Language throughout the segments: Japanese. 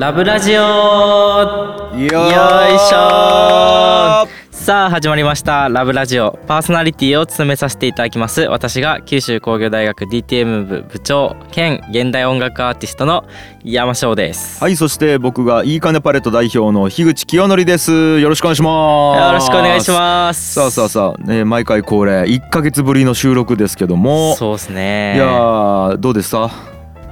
ラブラジオ。よよいしょ。さあ始まりました。ラブラジオ。パーソナリティを務めさせていただきます。私が九州工業大学 DTM 部部長兼現代音楽アーティストの山翔です、はいそして僕がいいかねパレット代表の樋口清則です。よろしくお願いします。よろしくお願いします。さあさあさあ、ね、毎回恒例1ヶ月ぶりの収録ですけども。そうですね。いやーどうでした？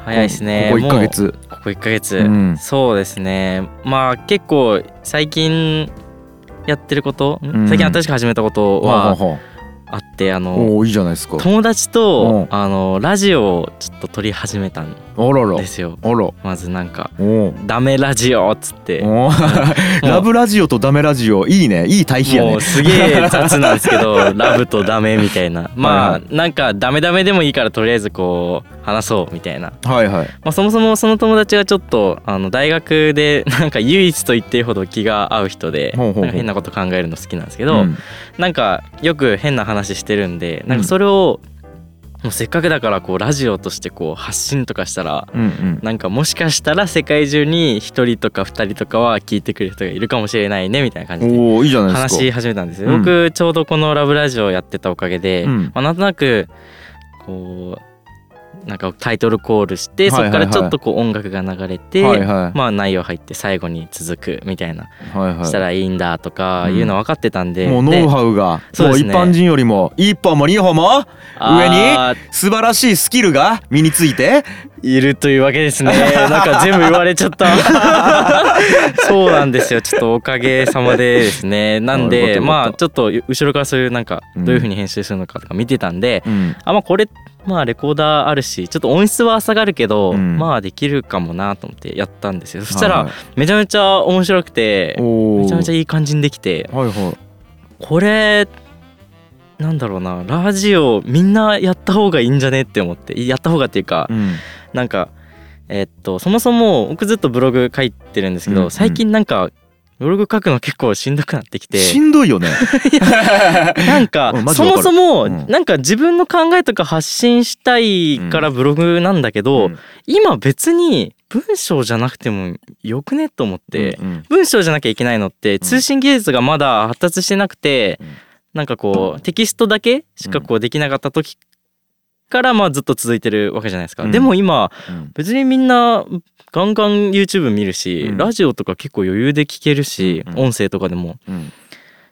早いですね。ここ1ヶ月ここ1ヶ月、うん。そうですね。まあ結構最近やってること、ん。最近新しく始めたことはあってあのうおーいいじゃないですか。友達うとん。あのラジオをちょっと撮り始めたんですよ。あら。まずなんかお「ダメラジオ」っつって。おラブラジオとダメラジオいいね。いい対比やねすげえ雑なんですけど ラブとダメみたいな。まはい。はあなんかダメダメでもいいからとりあえずこう話そうみたいな、はいはい。まあ、そもそもその友達がちょっとあの大学で なんか唯一と言っていいほど気が合う人で変なこと考えるの好きなんですけど、うん。なんかよく変な話してるんでなんかそれをもうせっかくだからこうラジオとしてこう発信とかしたらうんうん。なんかもしかしたら世界中に1人とか2人とかは聞いてくれる人がいるかもしれないねみたいな感じでおおいいじゃないですか。話し始めたんですよ、うん。僕ちょうどこの「ラブラジオ」やってたおかげで、うん。まあ、なんとなくこうなんかタイトルコールして、そこからちょっとこう音楽が流れて、はいはい。まあ内容入って最後に続くみたいな、はいはい。したらいいんだとかうんいうの分かってたんで、もうノウでハウがそうねもう一般人よりも一歩も二歩も上に素晴らしいスキルが身についているというわけですね。なんか全部言われちゃった。そうなんですよ。ちょっとおかげさまでですね。なんでまあちょっと後ろからそういうなんかうん。どういう風に編集するのかとか見てたんで、うん。あまあこれまあレコーダーあるしちょっと音質は下がるけど、うん。まあできるかもなと思ってやったんですよ。そしたらめちゃめちゃ面白くてめちゃめちゃいい感じにできてはいはい。これなんだろうなラジオみんなやった方がいいんじゃねって思ってやった方がっていうかうん。なんかえっとそもそも僕ずっとブログ書いてるんですけど、うんうん。最近なんかブログ書くの結構しんどくなってきて。しんどいよね。なんかそもそもうん。なんか自分の考えとか発信したいからブログなんだけど、うん。今別に文章じゃなくてもよくねと思って、うん。文章じゃなきゃいけないのって通信技術がまだ発達してなくて、うんなんかこうテキストだけしかこうできなかった時からまあずっと続いてるわけじゃないですか。うん。でも今うん。別にみんなガンガン YouTube 見るし、うん。ラジオとか結構余裕で聞けるし、うん。音声とかでも。うん。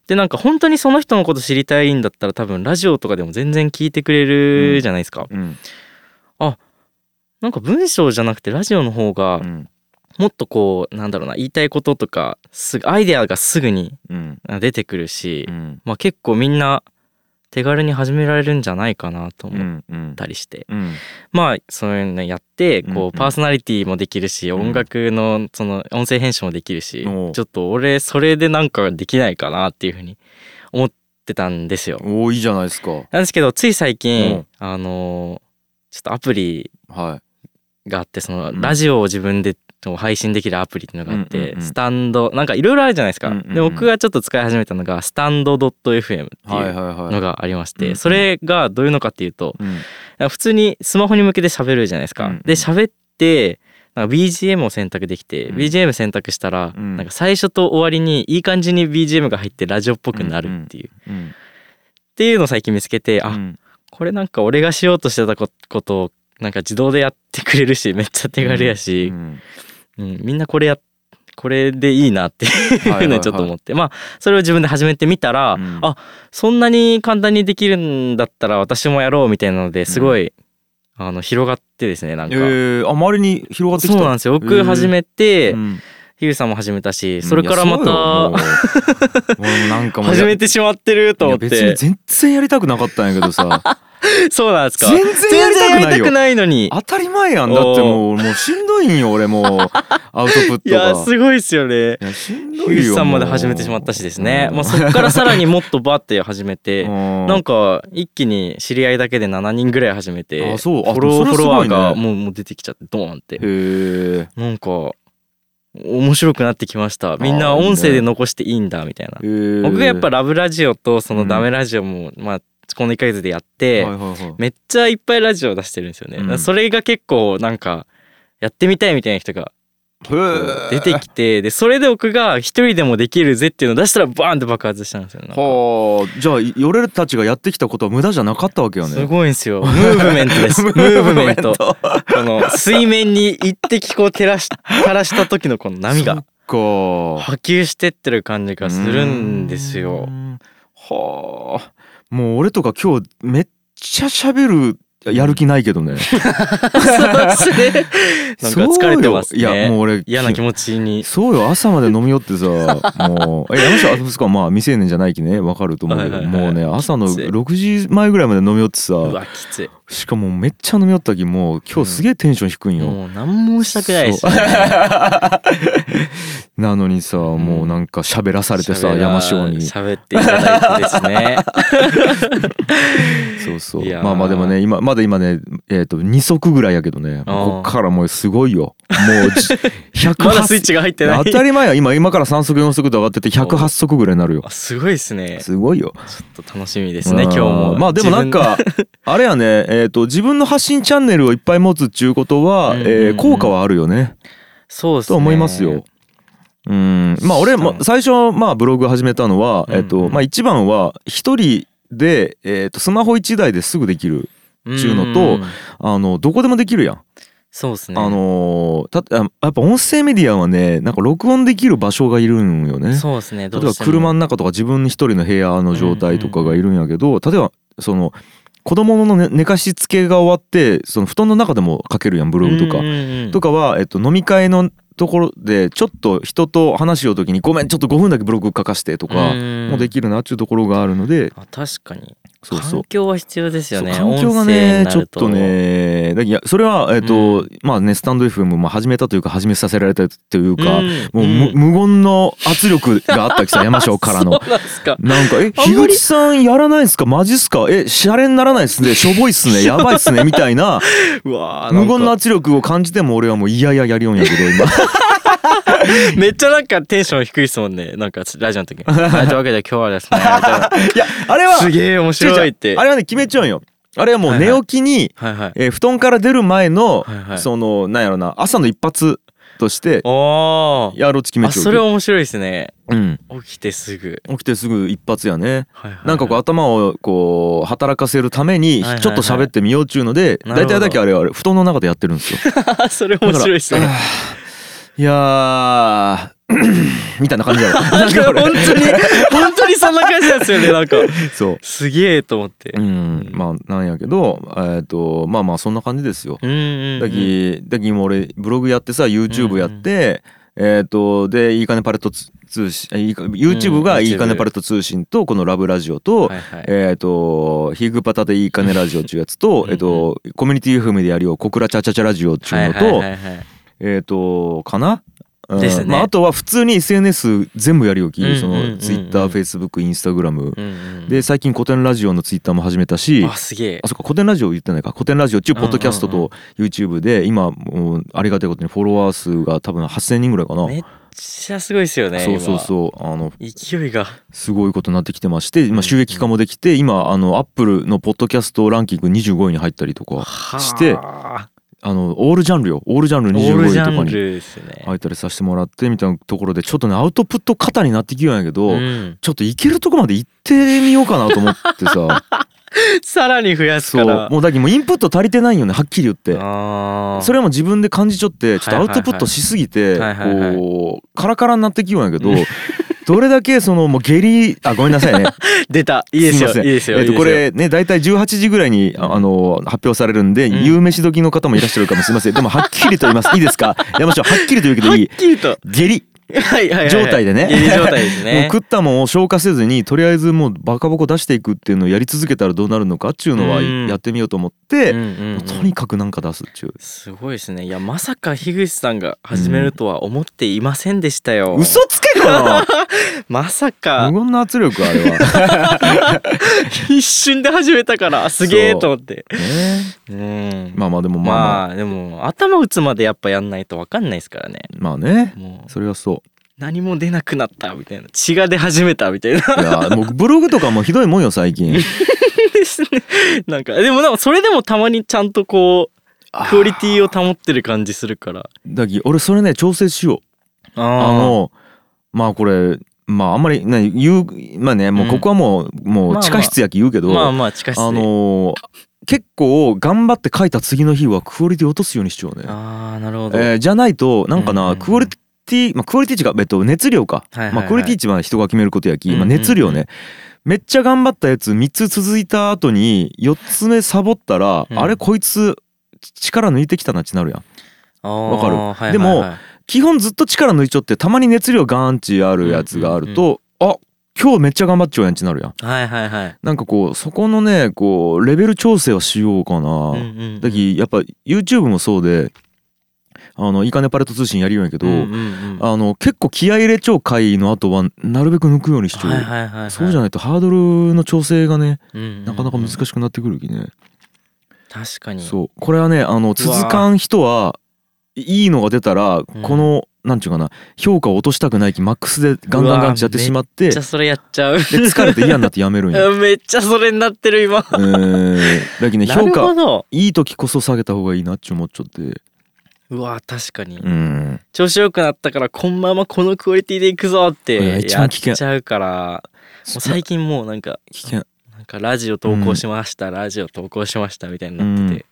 でなんか本当にその人のこと知りたいんだったら多分ラジオとかでも全然聞いてくれるじゃないですか。うん。なんか文章じゃなくてラジオの方がうんもっとこうなんだろうな言いたいこととかすぐアイデアがすぐにうん。出てくるし、うん。まあ結構みんな手軽に始められるんじゃないかなとう思っんうんたりして、うん。まあそういうのやってうん。うん。こうパーソナリティもできるし、ん。音楽のその音声編集もできるし、おう。ちょっと俺それでなんかできないかなっていうふうに思ってたんですよ。おーいいじゃないですか。なんですけどつい最うん近あのちょっとアプリはがあってそのうん。ラジオを自分で配信できるアプリっていうのがあって、うんうんうん。スタンドなんかいろいろあるじゃないですか、うんうんうん。で僕がちょっと使い始めたのがスタンド .fm っていはいいうはいはいのがありまして、うんうんそれがどういうのかっていうとうん。普通にスマホに向けて喋るじゃないですか、うんうん。で喋ってなんか BGM を選択できて、うん。BGM 選択したら、うん。なんか最初と終わりにいい感じに BGM が入ってラジオっぽくなるっていう、っうん。ていうのを最近見つけて、あうん。これなんか俺がしようとしてたこことをなんか自動でやってくれるしめっちゃ手軽やし、うんうん、みんなこれやこれでいいなっていうのをちょっと思って。まあそれを自分で始めてみたら、うん。あそんなに簡単にできるんだったら私もやろうみたいなのですごい、あの広がってですねなんか、えー。あ周りに広がってきた？そうなんですよ。僕始めて、うん。ヒューさんも始めたしそれからまた なんかもう始めてしまってると思っいや別にて全然やりたくなかったんやけどさ そうなんですか。全然やりたくないのに。当たり前やん。だってもうもうしんどいんよ俺もう。アウトプットいやがすごいですよね。しんヒどいよさんまでもう始めてしまったしですね、う。んまあ、そこからさらにもっとバッて始めて うん。なんか一気に知り合いだけで7人ぐらい始めてあそう。あフォローフォロワーがもうもう出てきちゃってドーンって。へえなんか面白くなってきました。みんな音声で残していいんだみたいな。僕がやっぱラブラジオとそのダメラジオもまあこの1ヶ月でやって、はいはいはい。めっちゃいっぱいラジオ出してるんですよね、うん。それが結構なんかやってみたいみたいな人が出てきてでそれで僕が一人でもできるぜっていうのを出したらバーンって爆発したんですよはあ。じゃあ俺たちがやってきたことは無駄じゃなかったわけよね。すごいんですよ。ムーブメントです。ムーブメント。この水面に一滴こう照らし垂らした時のこの波が。波及してってる感じがするんですよはあ。もう俺とか今日めっちゃ喋るやる気ないけどね。そうですね。なんか疲れてますね。いやもう俺嫌な気持ちに。そうよ。朝まで飲み寄ってさ もう。え山下あそこはまあ未成年じゃないきね。わかると思うけど、はいはいはいもうね朝のきつい。6時前ぐらいまで飲み寄ってさ。うわきついしかもめっちゃ飲み寄ったきもう今日すげえテンション低いんよ、もう何もしたくないですよ。ね なのにさ、もうなんか喋らされてさ山椒に。喋っていただいてですね。そうそう。まあまあでもね今まだ今ねえっ、と2足ぐらいやけどね。こっからもうすごいよ。もうじ 108まだスイッチが入ってない。当たり前や。今今から3足4足と上がってて108足ぐらいになるよ。あすごいですね。すごいよ。ちょっと楽しみですね今日うんも。まあでもなんかあれやねえっ、と自分の発信チャンネルをいっぱい持つっちゅうことは、うんうんうん。えー効果はあるよね。そうですね。と思いますよ。うん。まあ俺も最初まあブログ始めたのは、えっとうんうん。まあ一番は一人で、えっとスマホ一台ですぐできるちゅうのとんあのどこでもできるやん。そうですね。あのーたやっぱ音声メディアはねなんか録音できる場所がいるんよね。そうですね。ど例えば車の中とか自分一人の部屋の状態とかがいるんやけど、例えばその子供の寝寝かしつけが終わってその布団の中でも書けるやんブログとか。とかは、えっと、飲み会のところでちょっと人と話しようときに「ごめんちょっと5分だけブログ書かして」とかうん。もできるなっていうところがあるので。あ確かにそうそう。環境は必要ですよね。環境がねちょっとねだいやそれはえっと、うまあねスタンド FM も始めたというか始めさせられたというか、うんもう、うん。む無言の圧力があったきさ山椒からの。そうなんか。なんか「え樋口さんやらないんすか？マジっすか？えシャレにならないっすね。しょぼいっすね。や。ばいっすね」みたいな。うわー無言の圧力を感じても俺はもういやいややりよんやけど今。めっちゃなんかテンション低いですもんね。なんかラジオの時。にはいというわけで今日はですね いやあれはすげえ面白いって。あれはね決めちゃうんよ。あれはもう寝起きに、はいはい。えー布団から出る前の、はいはい。そのなんやろな朝の一発としてやろうと決めあちゃう。それ面白いですね。うん。起きてすぐ。起きてすぐ一発やね。はいはいなんかこう頭をこう働かせるためにちょっと喋ってみようっちゅうので大体だけあれは布団の中でやってるんですよ。う それ面白いですねいやー みたいな感じだろ。なんか 本当に本当にそんな感じなんですよねなんか。そう。すげえと思って。うん。まあなんやけどえっとまあまあそんな感じですよ。うんうんうん。だきだきもう俺ブログやってさ YouTube やって、えっ、とでいいかねパレットつ通信 YouTube がうんいいかねパレット通信とこのラブラジオと、はいはい。えっ、とヒグパタでいいかねラジオっていうやつとうんえっとコミュニティ FM でやるよ小倉チャチャチャラジオっていうのと、はいはいはいはいえっ、とかな？うん。ね。まあ、あとは普通に SNS 全部やるよき、うんうんうんうん。その TwitterFacebook、Instagram、うんうん。で最近古典ラジオの Twitter も始めたし。あすげえ。あそっか古典ラジオ言ってないか。古典ラジオっていうポッドキャストと YouTube で今もうありがたいことにフォロワー数が多分8,000人ぐらいかな、めっちゃすごいですよねそうそうそう。あの今勢いが。すごいことになってきてまして今収益化もできて今あのアップルのポッドキャストランキング25位に入ったりとかしてはあのオールジャンルよ。オールジャンルあオール25ジャン位とかに入ったりさせてもらってみたいなところでちょっとねアウトプット型になってきようんやけど、うん。ちょっといけるとこまで行ってみようかなと思ってさ。さらに増やすそう。からもうだけどインプット足りてないよねはっきり言って。それも自分で感じちゃってちょっとアウトプットしすぎてこうカラカラになってきようんやけど どれだけそのもう下痢あごめんなさいね。出た。いいですよ。すいません。いいですよ。えっとこれね大体18時ぐらいにああの発表されるんでん。夕飯時の方もいらっしゃるかもしれません。でもはっきりと言います。いいですか？山下はっきりと言うけどいい？はっきりと。下痢はいはいはい状態でね。下痢状態ですね。食ったもんを消化せずにとりあえずもうバカボコ出していくっていうのをやり続けたらどうなるのかっていうのはうん。やってみようと思って、うんうんうん。とにかくなんか出すっちゅう。すごいですね。いやまさか樋口さんが始めるとは思っていませんでしたよ、嘘つけかな まさか。無言の圧力あれは。一瞬で始めたからすげえと思って。ね。うん。まあまあでもまあまあ。まあでも頭打つまでやっぱやんないと分かんないですからね。まあね。それはそ何も出なくなったみたいな。血が出始めたみたいな。ういやもうブログとかもひどいもんよ最近。ですねなんかでもなんかそれでもたまにちゃんとこうクオリティを保ってる感じするから。だき俺それね調整しよう。ああのまあこれまああんまりね言うまあねもうここはもう、もう地下室やき言うけど、まあまあ地下室で。あのー結構頑張って書いた次の日はクオリティ落とすようにしようね。ああなるほど、えーじゃないとなんかな、うんうんうん。クオリティまあクオリティ値がえっと熱量か、はいはいはい。まあクオリティ値は人が決めることやき、まあ、うんうん。うん熱量ね、めっちゃ頑張ったやつ3つ続いた後に4つ目サボったら、うん。あれこいつ力抜いてきたなってなるやん。わわかる？でも基本ずっと力抜いちょってたまに熱量ガーンチあるやつがあると、あ今日めっちゃ頑張っちゃうやんってなるやん。はいはいはい。なんかこうそこのねこうレベル調整はしようかな、うんうん。だきやっぱ YouTube もそうであのいいかねパレット通信やるようやけど、うんうんうん。あの結構気合い入れちゃう回の後はなるべく抜くようにしちゃう、そうじゃないとハードルの調整がねうんうんうん。なかなか難しくなってくるきね、確かに。そう。これはねあの続かん人はいいのが出たらん。この、なんちゅうかな評価を落としたくないきマックスでガンガンガンってやってしまってでめっちゃそれやっちゃう。疲れて嫌になってやめるんや。う んめっちゃそれになってる今。えー、だけどね 評価どいい時こそ下げた方がいいなって思っちゃってうわ確かに。うん。調子良くなったからこんままこのクオリティでいくぞってやっちゃうからもう最近もうなんか危険。なんかラジオ投稿しました、ラジオ投稿しましたみたいになってて、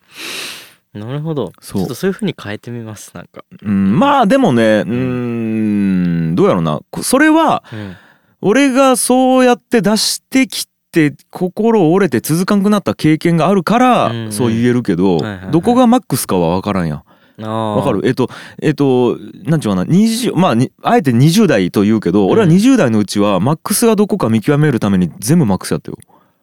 なるほど。そう。ちょっとそういう風に変えてみますなんか、うん、まあでもねうーんどうやろうな。こそれはうん、俺がそうやって出してきて心折れて続かんくなった経験があるからうんうん。そう言えるけど、どこがマックスかは分からんやんわわかる？えっとえっとなんちゅうかな？20まあにあえて20代と言うけど俺はうん20代のうちはマックスがどこか見極めるために全部マックスやったよ、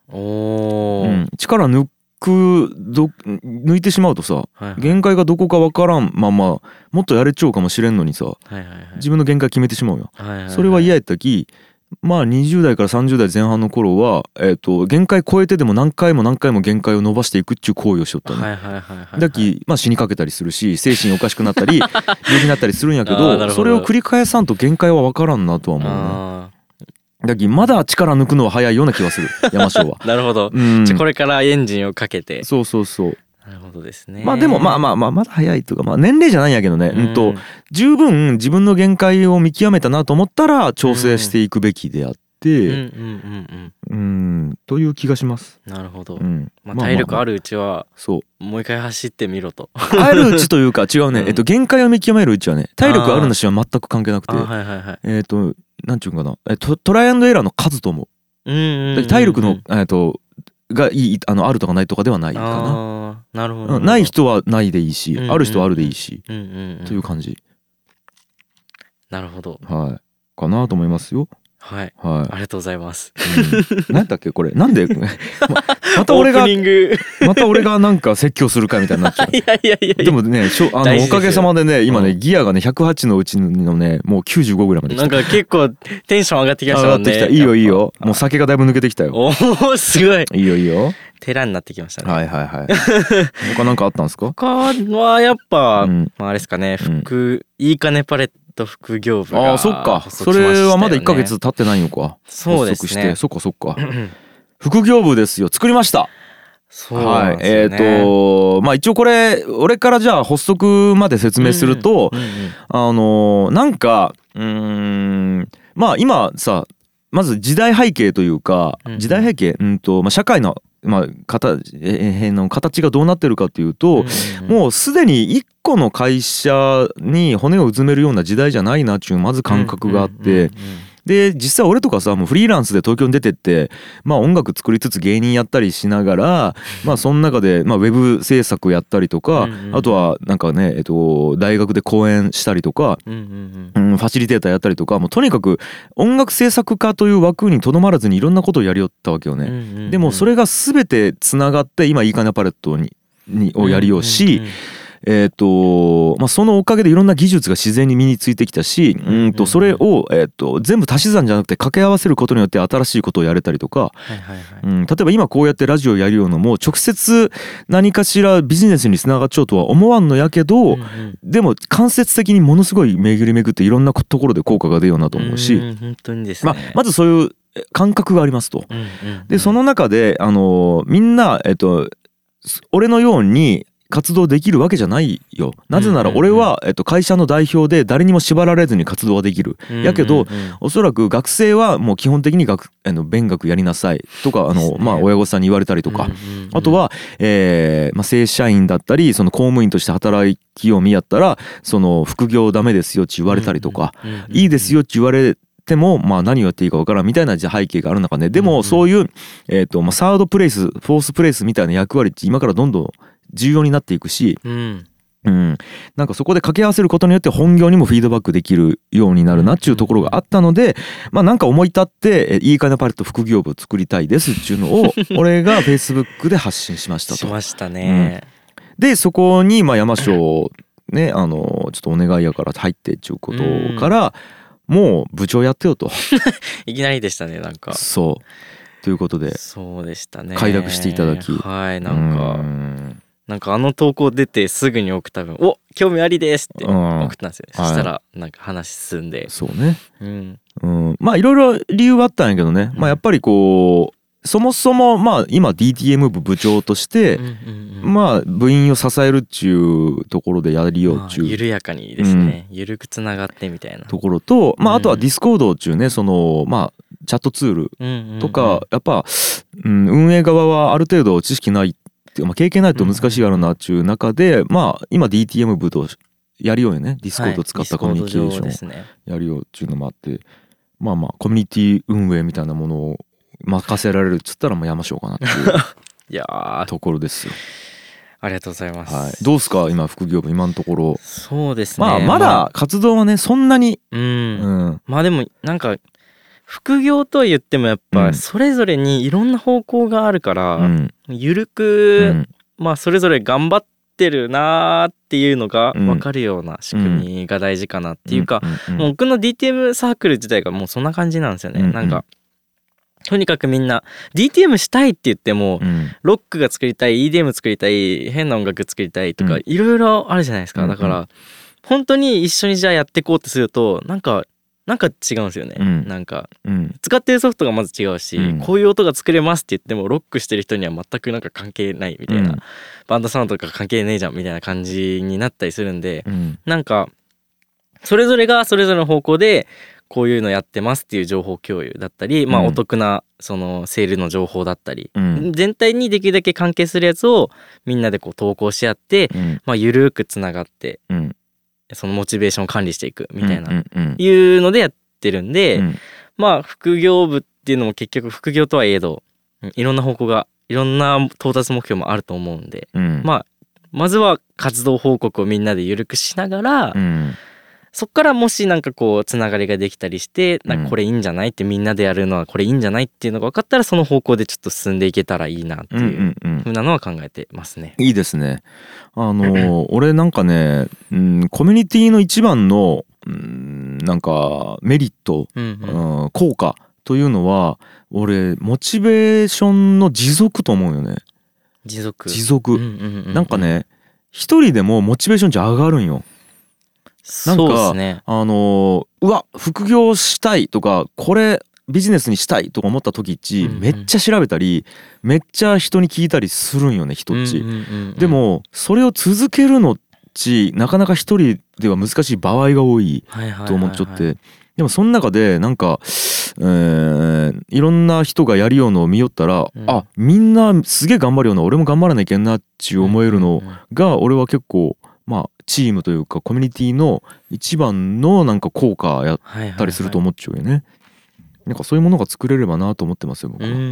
おー、うん、力抜くど抜いてしまうとさはいはい。限界がどこか分からんままもっとやれちゃうかもしれんのにさはいはいはい。自分の限界決めてしまうよ。はいはいはい。それは嫌やったきまあ20代から30代前半の頃は、えっと限界超えてでも何回も何回も限界を伸ばしていくっちゅう行為をしよったね。はいはいはいはいはいだき、まあ、死にかけたりするし精神おかしくなったり 病気になったりするんやけどどそれを繰り返さんと限界は分からんなとは思うね。あだきまだ力抜くのは早いような気はする山椒は。ー なるほど、うんじゃあこれからエンジンをかけてそうそうそう。なるほどですね。まあでもまあまあまあまだ早いというかまあ年齢じゃないんやけどね、うん、と十分自分の限界を見極めたなと思ったら調整していくべきであって、うん。うんうんうん、という気がします。うんなるほど、うん、まあ、体力あ。る。るうちはそう。もう一回走ってみろと。あるうちというか違うね、うん。えっと限界を見極めるうちはね体力あるなしは全く関係なくて。あはいはいはい。えっとなんちゅうんかな。えトトライアンドエラーの数と思う。うん体力のえっとがいいあのあるとかないとかではないかな。なるほどうんない人はないでいいし、うんうん。ある人はあるでいいし、うんうんうん。という感じ、なるほど。はい。かなと思いますよ。はい。はありがとうございます。い。うん、何だっけこれ？なんで？ままた俺がまた俺がなんか説教するかみたいになっちゃう。いやいやいやいや。でもねしょあのおかげさまでね今ねうん。ギアがね108のうちのねもう95ぐらいまでなんか結構テンション上がってきましたもんね。上がってきた。いいよいいよ。もう酒がだいぶ抜けてきたよ。おおすごい。いいよいいよ。寺になってきましたね。はいはいはい。他なんかあったんですか？他はやっぱ、うん。まああれですかね。うん。副、いいかねパレット副業部がああそっか。発それはまだ1ヶ月経ってないのか。そうですね。発足して。そっかそっか。副業部ですよ作りました。そうなはいんですよねえっとまあ一応これ俺からじゃあ発足まで説明するとうんうんあのーなんかうーんまあ今さまず時代背景というかうん。時代背景うんと、まあ、社会の、まあ、形えーの形がどうなってるかっていうと、うんもうすでに一個の会社に骨をうずめるような時代じゃないなっていうまず感覚があって、うんうんうんで実際俺とかさもうフリーランスで東京に出てってまあ音楽作りつつ芸人やったりしながらまあその中でまあウェブ制作やったりとかうんうんあとはなんかねえっと大学で講演したりとかうんうんうん。うんファシリテーターやったりとかもうとにかく音楽制作家という枠にとどまらずにいろんなことをやりよったわけよね。うんうんうんでもそれが全てつながって今いいかねパレットににをやりようし、うんうんえーとまあ、そのおかげでいろんな技術が自然に身についてきたしうんうんとそれを、えー、と全部足し算じゃなくて掛け合わせることによって新しいことをやれたりとか、はいはいはい。うん、例えば今こうやってラジオやるようのも直接何かしらビジネスにつながっちゃうとは思わんのやけど、うんうん。でも間接的にものすごい巡り巡っていろんなところで効果が出るようなと思うし、ん本当にですね。まあ、まずそういうえ感覚がありますと。でその中であのみんなえっとす俺のように活動できるわけじゃないよ。なぜなら俺は、えっと、会社の代表で誰にも縛られずに活動はできる、やけど、おそらく学生はもう基本的に学あの勉学やりなさい。とかあの、まあ、親御さんに言われたりとか、あとは、えーまあ、正社員だったりその公務員として働きを見やったらその副業ダメですよって言われたりとか、いいですよって言われても、まあ、何をやっていいか分からんみたいな背景がある中で。でもそういう、えーとまあ、サードプレイスフォースプレイスみたいな役割って今からどんどん重要になっていくし、うんうん、なんかそこで掛け合わせることによって本業にもフィードバックできるようになるなっていうところがあったので、まあなんか思い立っていいかなパレット副業部を作りたいですっていうのを 俺がフェイスブックで発信しましたと。しましたね。うん、でそこにまあ山椒ねあのちょっとお願いやから入ってっていうことから、もう部長やってよと。いきなりでしたねなんか。そうということでそうでしたね快諾していただきはいなんか。なんかあの投稿出てすぐに送った分「お興味ありです」って送ったんですよ、ね、そしたらなんか話進んで。そうね。うん、うん、まあいろいろ理由はあったんやけどね、まあやっぱりこうそもそもまあ今 DTM 部部長として、まあ部員を支えるっちゅうところでやりようっちゅう、緩やかにですね、うん、緩くつながってみたいな。ところとまああとはディスコードっちゅうねそのまあチャットツールとか、やっぱ、うん、運営側はある程度知識ないてまあ、経験ないと難しいやろなっちゅう中で、まあ今 DTM 部とやるようにねディスコード使ったコミュニケーションやるよっちゅうのもあって、まあまあコミュニティ運営みたいなものを任せられるっつったらもうやましょうかなっていう ところですよ。ありがとうございます。はい、どうすか？今副業部今のところ。そうですね。まあまだ活動はねそんなに。うん。うん、まあでもなんか副業とは言ってもやっぱそれぞれにいろんな方向があるから、うん、ゆるく、うん、まあそれぞれ頑張ってるなーっていうのが分かるような仕組みが大事かなっていうか、もう僕の DTM サークル自体がもうそんな感じなんですよね。なんかとにかくみんな DTM したいって言っても、ロックが作りたい EDM 作りたい変な音楽作りたいとかいろいろあるじゃないですか、だから本当に一緒にじゃあやっていこうってするとなんかなんか違うんですよね、うん、なんか、うん、使ってるソフトがまず違うし、うん、こういう音が作れますって言ってもロックしてる人には全くなんか関係ないみたいな、バンドサウンドとか関係ねえじゃんみたいな感じになったりするんで、うん、なんかそれぞれがそれぞれの方向でこういうのやってますっていう情報共有だったり、まあお得なそのセールの情報だったり、全体にできるだけ関係するやつをみんなでこう投稿し合って、まあ緩くつながって、そのモチベーションを管理していくみたいな、いうのでやってるんで、うん、まあ副業部っていうのも結局副業とはいえどいろんな方向がいろんな到達目標もあると思うんで、うん、まあまずは活動報告をみんなで緩くしながら、そっからもしなんかこうつながりができたりしてなんかこれいいんじゃないってみんなでやるのはこれいいんじゃないっていうのが分かったらその方向でちょっと進んでいけたらいいなっていうふうなのは考えてますね。いいですね。あの俺なんかね、うん、コミュニティの一番の、うん、なんかメリット、うん、うん、効果というのは俺モチベーションの持続と思うよね。持続持続、うんうんうんうん、なんかね一人でもモチベーション値上がるんよ。なんか、ね、あのうわ副業したいとかこれビジネスにしたいとか思った時っち、うんうん、めっちゃ調べたりめっちゃ人に聞いたりするんよね人っち、うんうんうんうん、でもそれを続けるのっちなかなか一人では難しい場合が多いと思っちゃって、でもその中でなんか、えー、いろんな人がやりようのを見よったら、うん、あみんなすげえ頑張るような俺も頑張らなきゃいけんなっち思えるのが俺は結構まあチームというかコミュニティの一番のなんか効果やったりすると思っちゃうよね。はいはいはいなんかそういうものが作れればなと思ってますよ僕は。うんうんう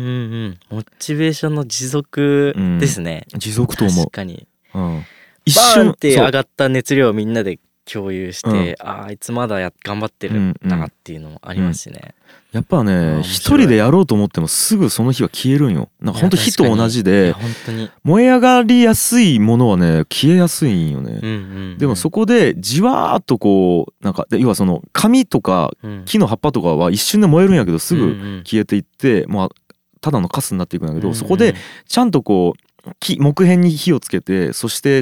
んモチベーションの持続ですね。うん、持続と思う。確かに。うん。一瞬って上がった熱量をみんなで共有して、うん、ああいつまだや頑張ってるなっていうのもありますしね。やっぱね一人でやろうと思ってもすぐその日は消えるんよ。なんかほんと火と同じで燃え上がりやすいものはね消えやすいんよね、うんうんうん、でもそこでじわーっとこうなんか要はその紙とか木の葉っぱとかは一瞬で燃えるんやけどすぐ消えていって、まあただのカスになっていくんだけど、そこでちゃんとこう木木片に火をつけてそして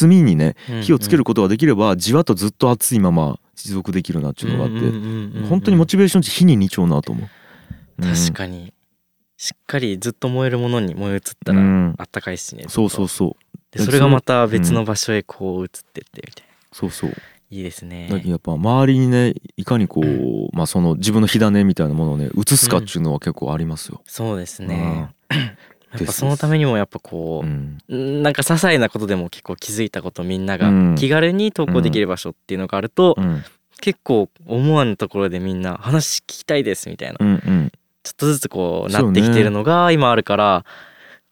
炭にね火をつけることができればじわっとずっと熱いまま持続できるなっていうのがあって本当にモチベーション値火に2丁なと思う、うん、確かに。しっかりずっと燃えるものに燃え移ったらあったかいしね、そうそうそう。でそれがまた別の場所へこう移ってってみたいな、そうそう。いいですね。だやっぱ周りにねいかにこう、まあその自分の火種みたいなものをね移すかっていうのは結構ありますよ、そうですね、やっぱそのためにもやっぱこう、うん、なんか些細なことでも結構気づいたことみんなが気軽に投稿できる場所っていうのがあると、うん、結構思わぬところでみんな話聞きたいですみたいな、うんうん、ちょっとずつこうなってきてるのが今あるから、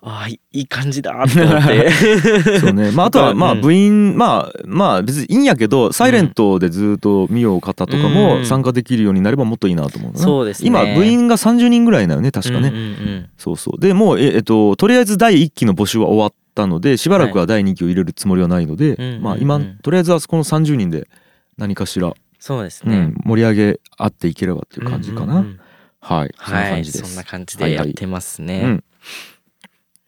ああいい感じだって思って。そうね。まああとは まあ部員、まあまあ別にいいんやけどサイレントでずっと見よう方とかも参加できるようになればもっといいなと思う、そうです、ね、今部員が30人ぐらいなよね確かね、うんうんうん、そうそう。でもうえっととりあえず第1期の募集は終わったのでしばらくは第2期を入れるつもりはないので、はい、まあ今とりあえずはこの30人で何かしらそうですね、うん、盛り上げ合っていければっていう感じかな、うんうんうん、はい。そんな感じです、はい、そんな感じでやってますね、はいはい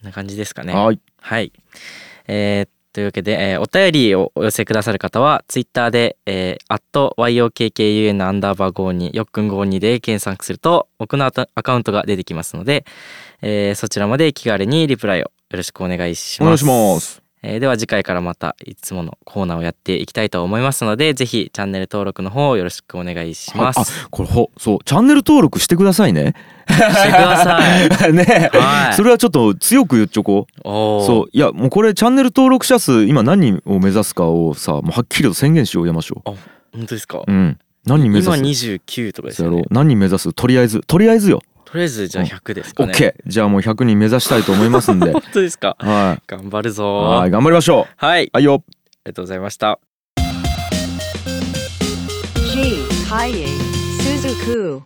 な感じですかね。はい。はい。えー、というわけで、えー、お便りをお寄せくださる方は、ツイッターで、えー、yokkun アンダーバー52、よっくん52で検索すると、僕のアカウントが出てきますので、えー、そちらまで気軽にリプライをよろしくお願いします。お願いします。えー、では次回からまたいつものコーナーをやっていきたいと思いますのでぜひチャンネル登録の方よろしくお願いします、はい、あこれほそうチャンネル登録してくださいね。してください。ね、はい、それはちょっと強く言っちょこう。そういやもうこれチャンネル登録者数今何人を目指すかをさもうはっきりと宣言しようやましょう。あ本当ですか？うん。何人目指す？今29とかですよね。何人目指す？とりあえずとりあえずよとりあえずじゃあ100ですかね。OK じゃあもう100人目指したいと思いますんで。本当ですか？はい。頑張るぞ。はい頑張りましょう。はい。はいよ。ありがとうございました。G ハイエスズク